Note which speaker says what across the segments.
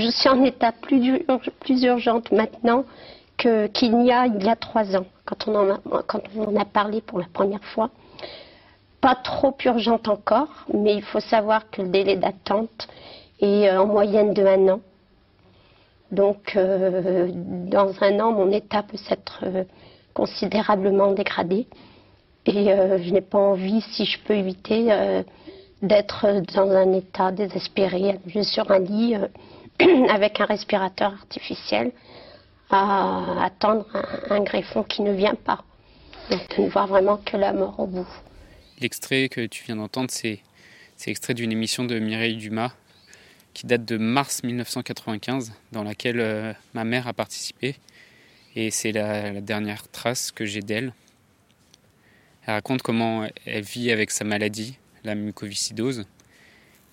Speaker 1: je suis en état plus, plus urgente maintenant qu'il n'y a il y a trois ans, quand on, en a, parlé pour la première fois. Pas trop urgente encore, mais il faut savoir que le délai d'attente est euh, en moyenne de un an. Donc, euh, dans un an, mon état peut s'être euh, considérablement dégradé. Et je n'ai pas envie, si je peux éviter, d'être dans un état désespéré, sur un lit avec un respirateur artificiel à attendre un, greffon qui ne vient pas. De ne voir vraiment que la mort au bout.
Speaker 2: L'extrait que tu viens d'entendre, c'est, extrait d'une émission de Mireille Dumas qui date de mars 1995, dans laquelle euh, ma mère a participé. Et c'est la, dernière trace que j'ai d'elle. Elle raconte comment elle vit avec sa maladie, la mucoviscidose,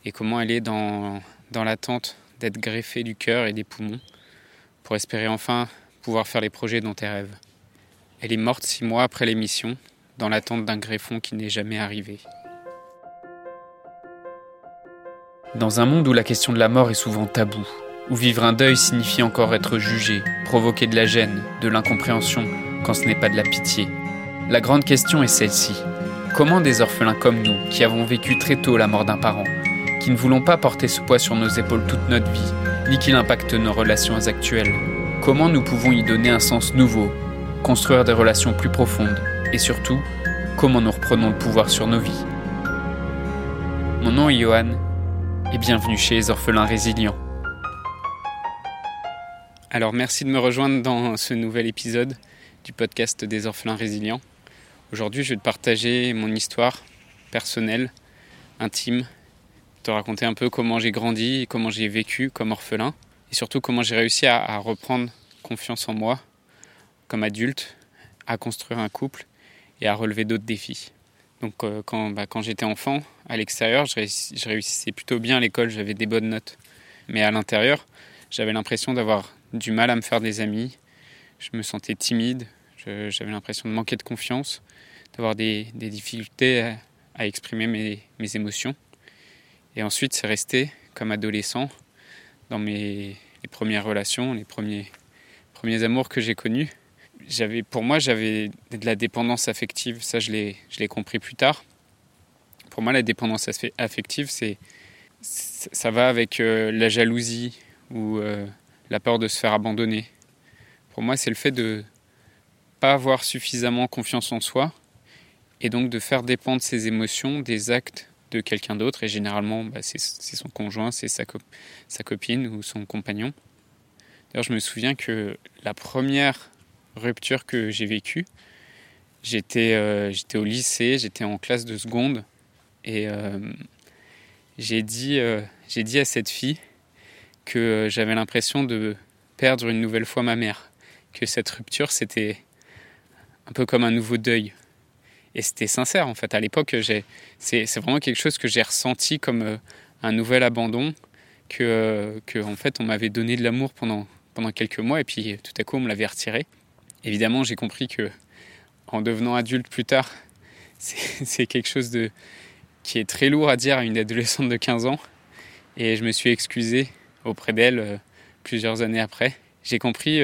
Speaker 2: et comment elle est dans l'attente d'être greffée du cœur et des poumons pour espérer enfin pouvoir faire les projets dont elle rêve. Elle est morte six mois après l'émission, dans l'attente d'un greffon qui n'est jamais arrivé. Dans un monde où la question de la mort est souvent taboue, où vivre un deuil signifie encore être jugé, provoquer de la gêne, de l'incompréhension, quand ce n'est pas de la pitié, la grande question est celle-ci. Comment des orphelins comme nous, qui avons vécu très tôt la mort d'un parent, qui ne voulons pas porter ce poids sur nos épaules toute notre vie, ni qu'il impacte nos relations actuelles. Comment nous pouvons y donner un sens nouveau, construire des relations plus profondes, et surtout, comment nous reprenons le pouvoir sur nos vies? Mon nom est Johan, et bienvenue chez les orphelins résilients. Alors merci de me rejoindre dans ce nouvel épisode du podcast des orphelins résilients. Aujourd'hui je vais te partager mon histoire personnelle, intime, te raconter un peu comment j'ai grandi, comment j'ai vécu comme orphelin, et surtout comment j'ai réussi à, reprendre confiance en moi comme adulte, à construire un couple et à relever d'autres défis. Donc euh, quand, bah, quand j'étais enfant, à l'extérieur, je, réussissais plutôt bien à l'école, j'avais des bonnes notes. Mais à l'intérieur, j'avais l'impression d'avoir du mal à me faire des amis, je me sentais timide, j'avais l'impression de manquer de confiance, d'avoir des, difficultés à, exprimer mes émotions. Et ensuite, c'est resté comme adolescent dans mes premières relations, les premiers, premiers amours que j'ai connus. J'avais, pour moi, j'avais de la dépendance affective. Ça, je l'ai, je l'ai compris plus tard. Pour moi, la dépendance affective, c'est, ça va avec euh, la jalousie ou euh, la peur de se faire abandonner. Pour moi, c'est le fait de pas avoir suffisamment confiance en soi et donc de faire dépendre ses émotions des actes de quelqu'un d'autre, et généralement bah, c'est son conjoint, c'est sa, copine ou son compagnon. D'ailleurs, je me souviens que la première rupture que j'ai vécue, j'étais euh, au lycée, j'étais en classe de seconde, et euh, j'ai dit, euh, j'ai dit à cette fille que j'avais l'impression de perdre une nouvelle fois ma mère, que cette rupture c'était un peu comme un nouveau deuil. Et c'était sincère en fait. À l'époque, c'est vraiment quelque chose que j'ai ressenti comme euh, un nouvel abandon, euh, que en fait on m'avait donné de l'amour pendant, pendant quelques mois et puis tout à coup on me l'avait retiré. Évidemment, j'ai compris que en devenant adulte plus tard, c'est quelque chose de, qui est très lourd à dire à une adolescente de 15 ans. Et je me suis excusé auprès d'elle euh, plusieurs années après. J'ai compris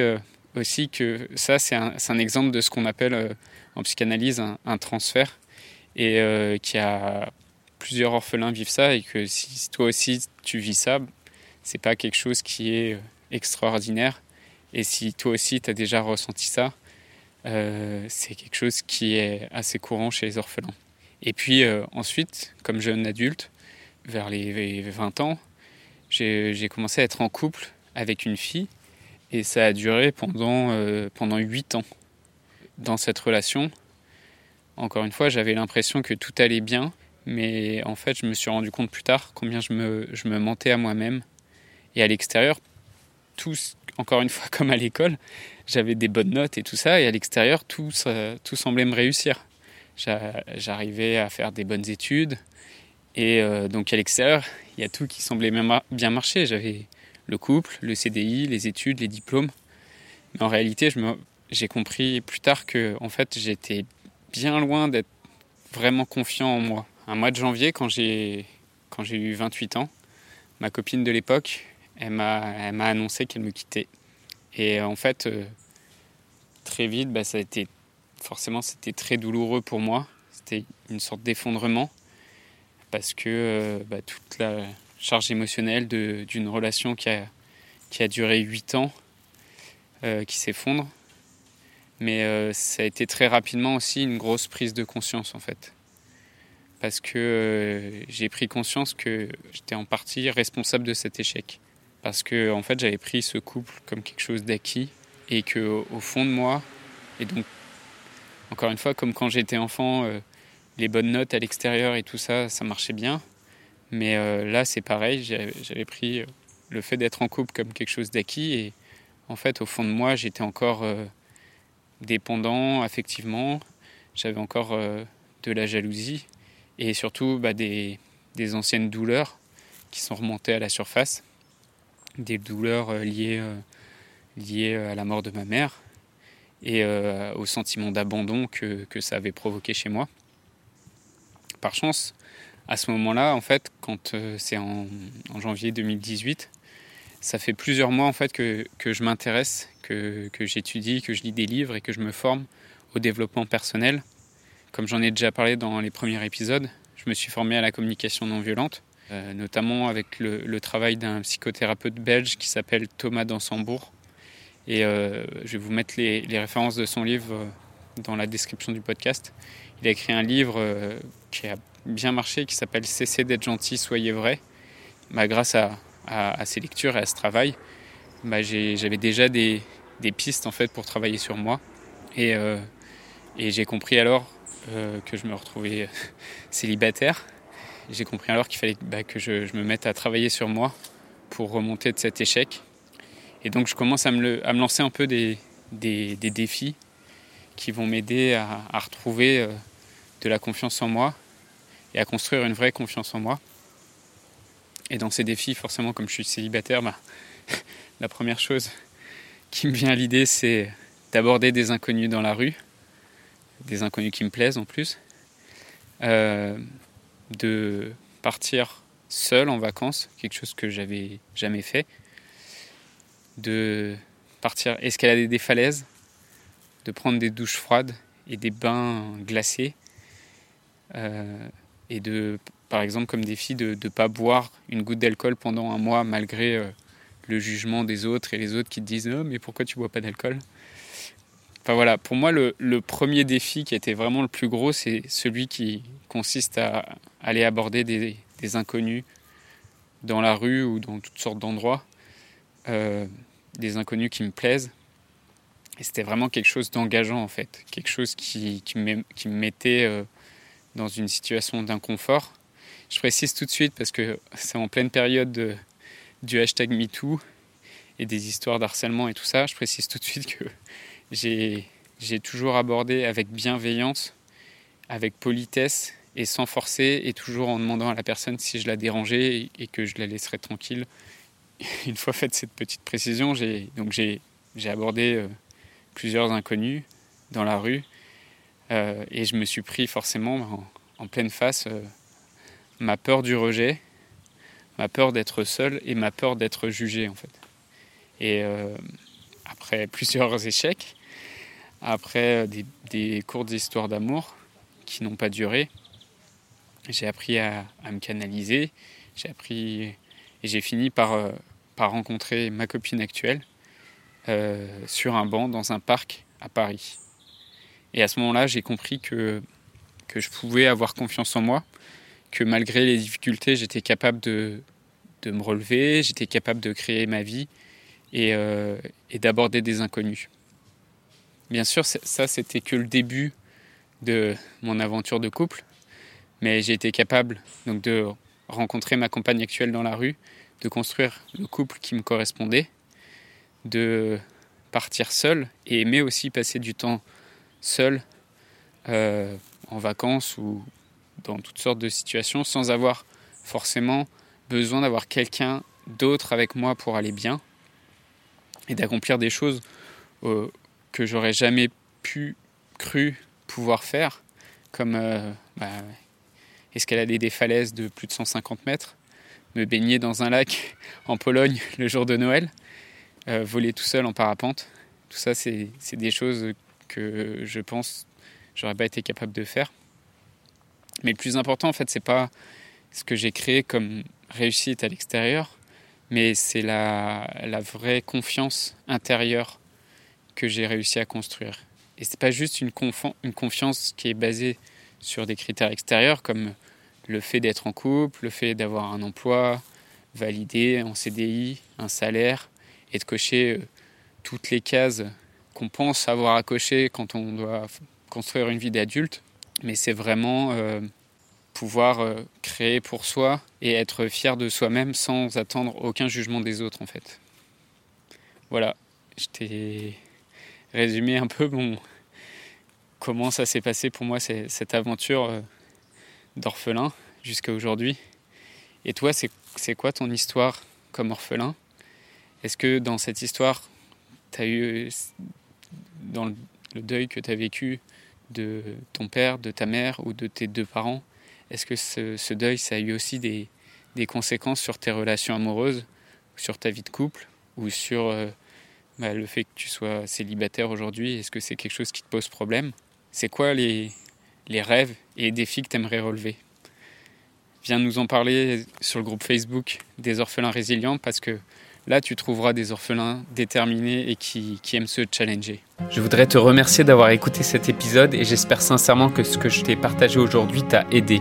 Speaker 2: aussi que ça, c'est un, exemple de ce qu'on appelle en psychanalyse un, transfert et euh, qui a plusieurs orphelins vivent ça et que si toi aussi tu vis ça, c'est pas quelque chose qui est euh, extraordinaire. Et si toi aussi tu as déjà ressenti ça, euh, c'est quelque chose qui est assez courant chez les orphelins. Et puis ensuite, comme jeune adulte, vers les 20 ans, j'ai commencé à être en couple avec une fille et ça a duré pendant, pendant 8 ans dans cette relation, encore une fois, j'avais l'impression que tout allait bien, mais en fait, je me suis rendu compte plus tard combien je me, mentais à moi-même. Et à l'extérieur, encore une fois, comme à l'école, j'avais des bonnes notes et tout ça, et à l'extérieur, tout, tout semblait me réussir. J'arrivais à faire des bonnes études, et euh, donc à l'extérieur, il y a tout qui semblait bien marcher. J'avais le couple, le CDI, les études, les diplômes. Mais en réalité, je me, j'ai compris plus tard que en fait j'étais bien loin d'être vraiment confiant en moi. Un mois de janvier, quand j'ai quand j'ai eu 28 ans, ma copine de l'époque elle m'a annoncé qu'elle me quittait. Et en fait, très vite, bah, ça a forcément c'était très douloureux pour moi. C'était une sorte d'effondrement parce que bah, toute la charge émotionnelle d'une relation qui a, qui a duré 8 ans, qui s'effondre. Mais ça a été très rapidement aussi une grosse prise de conscience en fait parce que euh, j'ai pris conscience que j'étais en partie responsable de cet échec. Parce que en fait, j'avais pris ce couple comme quelque chose d'acquis et que au fond de moi, et donc encore une fois, comme quand j'étais enfant, euh, les bonnes notes à l'extérieur et tout ça, ça marchait bien. Mais euh, là, c'est pareil, j'avais pris le fait d'être en couple comme quelque chose d'acquis et en fait, au fond de moi, j'étais encore dépendant affectivement, j'avais encore de la jalousie et surtout bah, des, anciennes douleurs qui sont remontées à la surface, des douleurs euh, liées, euh, à la mort de ma mère et euh, au sentiment d'abandon que, ça avait provoqué chez moi. Par chance, à ce moment-là, en fait, quand c'est en, janvier 2018, ça fait plusieurs mois en fait que, je m'intéresse, que, que j'étudie, que je lis des livres et que je me forme au développement personnel comme j'en ai déjà parlé dans les premiers épisodes, je me suis formé à la communication non violente, euh, notamment avec le, travail d'un psychothérapeute belge qui s'appelle Thomas Dansembourg. Et euh, je vais vous mettre les, références de son livre euh, dans la description du podcast. Il a écrit un livre qui a bien marché, qui s'appelle Cessez d'être gentil, soyez vrai. Bah, grâce à, ces lectures et à ce travail, bah, j'avais déjà des, pistes en fait pour travailler sur moi. Et, et j'ai compris alors euh, que je me retrouvais célibataire. J'ai compris alors qu'il fallait bah, que je, me mette à travailler sur moi pour remonter de cet échec. Et donc je commence à me, à lancer un peu des, défis qui vont m'aider à, retrouver euh, de la confiance en moi et à construire une vraie confiance en moi. Et dans ces défis, forcément, comme je suis célibataire, bah, la première chose qui me vient à l'idée, c'est d'aborder des inconnus dans la rue. Des inconnus qui me plaisent en plus, euh, de partir seul en vacances, quelque chose que j'avais jamais fait, de partir escalader des falaises, de prendre des douches froides et des bains glacés, euh, et de, par exemple, comme défi, de ne pas boire une goutte d'alcool pendant un mois malgré euh, le jugement des autres et les autres qui te disent oh, mais pourquoi tu bois pas d'alcool? Voilà, pour moi, le, premier défi qui était vraiment le plus gros, c'est celui qui consiste à aller aborder des, inconnus dans la rue ou dans toutes sortes d'endroits, euh, des inconnus qui me plaisent. Et c'était vraiment quelque chose d'engageant en fait, quelque chose qui, me, mettait euh, dans une situation d'inconfort. Je précise tout de suite parce que c'est en pleine période du hashtag MeToo et des histoires d'harcèlement et tout ça. Je précise tout de suite que j'ai toujours abordé avec bienveillance, avec politesse et sans forcer et toujours en demandant à la personne si je la dérangeais et que je la laisserais tranquille. Une fois faite cette petite précision, j'ai j'ai abordé euh, plusieurs inconnus dans la rue euh, et je me suis pris forcément en, pleine face euh, ma peur du rejet, ma peur d'être seul et ma peur d'être jugé en fait. Et après plusieurs échecs, après des, courtes histoires d'amour qui n'ont pas duré, j'ai appris à, me canaliser, j'ai appris et j'ai fini par, euh, par rencontrer ma copine actuelle euh, sur un banc dans un parc à Paris. Et à ce moment-là, j'ai compris que, que je pouvais avoir confiance en moi, que malgré les difficultés, j'étais capable de, de me relever, j'étais capable de créer ma vie euh, et, d'aborder des inconnus. Bien sûr, ça, c'était que le début de mon aventure de couple, mais j'ai été capable donc de rencontrer ma compagne actuelle dans la rue, de construire le couple qui me correspondait, de partir seul et aimer aussi passer du temps seul euh, en vacances ou dans toutes sortes de situations sans avoir forcément besoin d'avoir quelqu'un d'autre avec moi pour aller bien et d'accomplir des choses euh, que j'aurais jamais pu cru pouvoir faire, comme euh, bah, escalader des falaises de plus de 150 mètres, me baigner dans un lac en Pologne le jour de Noël, euh, voler tout seul en parapente. Tout ça, c'est des choses que je pense j'aurais pas été capable de faire. Mais le plus important, en fait, c'est pas ce que j'ai créé comme réussite à l'extérieur, mais c'est la, vraie confiance intérieure que j'ai réussi à construire. Et c'est pas juste une, une confiance qui est basée sur des critères extérieurs comme le fait d'être en couple, le fait d'avoir un emploi validé en CDI, un salaire, et de cocher euh, toutes les cases qu'on pense avoir à cocher quand on doit construire une vie d'adulte. Mais c'est vraiment euh, pouvoir euh, créer pour soi et être fier de soi-même sans attendre aucun jugement des autres en fait. Voilà, je t'ai résumé un peu comment ça s'est passé pour moi cette aventure d'orphelin jusqu'à aujourd'hui. Et toi, c'est quoi ton histoire comme orphelin? Est-ce que dans cette histoire, tu as eu, dans le deuil que tu as vécu de ton père, de ta mère ou de tes deux parents, est-ce que ce, deuil, ça a eu aussi des, conséquences sur tes relations amoureuses, sur ta vie de couple ou sur euh, bah, le fait que tu sois célibataire aujourd'hui? Est-ce que c'est quelque chose qui te pose problème? C'est quoi les, les rêves et défis que tu aimerais relever? Viens nous en parler sur le groupe Facebook des orphelins résilients parce que là tu trouveras des orphelins déterminés et qui, aiment se challenger. Je voudrais te remercier d'avoir écouté cet épisode et j'espère sincèrement que ce que je t'ai partagé aujourd'hui t'a aidé.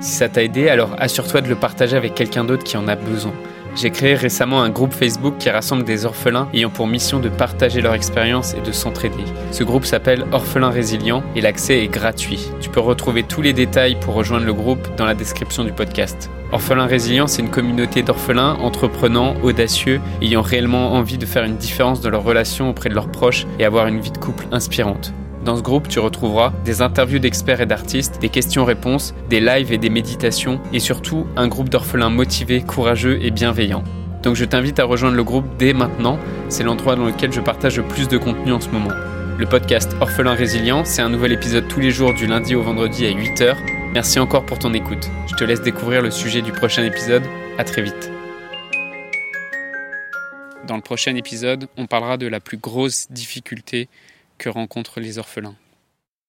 Speaker 2: Si ça t'a aidé, alors assure-toi de le partager avec quelqu'un d'autre qui en a besoin. J'ai créé récemment un groupe Facebook qui rassemble des orphelins ayant pour mission de partager leur expérience et de s'entraider. Ce groupe s'appelle Orphelins Résilients et l'accès est gratuit. Tu peux retrouver tous les détails pour rejoindre le groupe dans la description du podcast. Orphelins Résilients, c'est une communauté d'orphelins entreprenants, audacieux, ayant réellement envie de faire une différence dans leurs relations auprès de leurs proches et avoir une vie de couple inspirante. Dans ce groupe, tu retrouveras des interviews d'experts et d'artistes, des questions-réponses, des lives et des méditations, et surtout un groupe d'orphelins motivés, courageux et bienveillants. Donc je t'invite à rejoindre le groupe dès maintenant, c'est l'endroit dans lequel je partage le plus de contenu en ce moment. Le podcast Orphelin Résilient, c'est un nouvel épisode tous les jours du lundi au vendredi à 8h. Merci encore pour ton écoute. Je te laisse découvrir le sujet du prochain épisode. À très vite. Dans le prochain épisode, on parlera de la plus grosse difficulté que rencontrent les orphelins.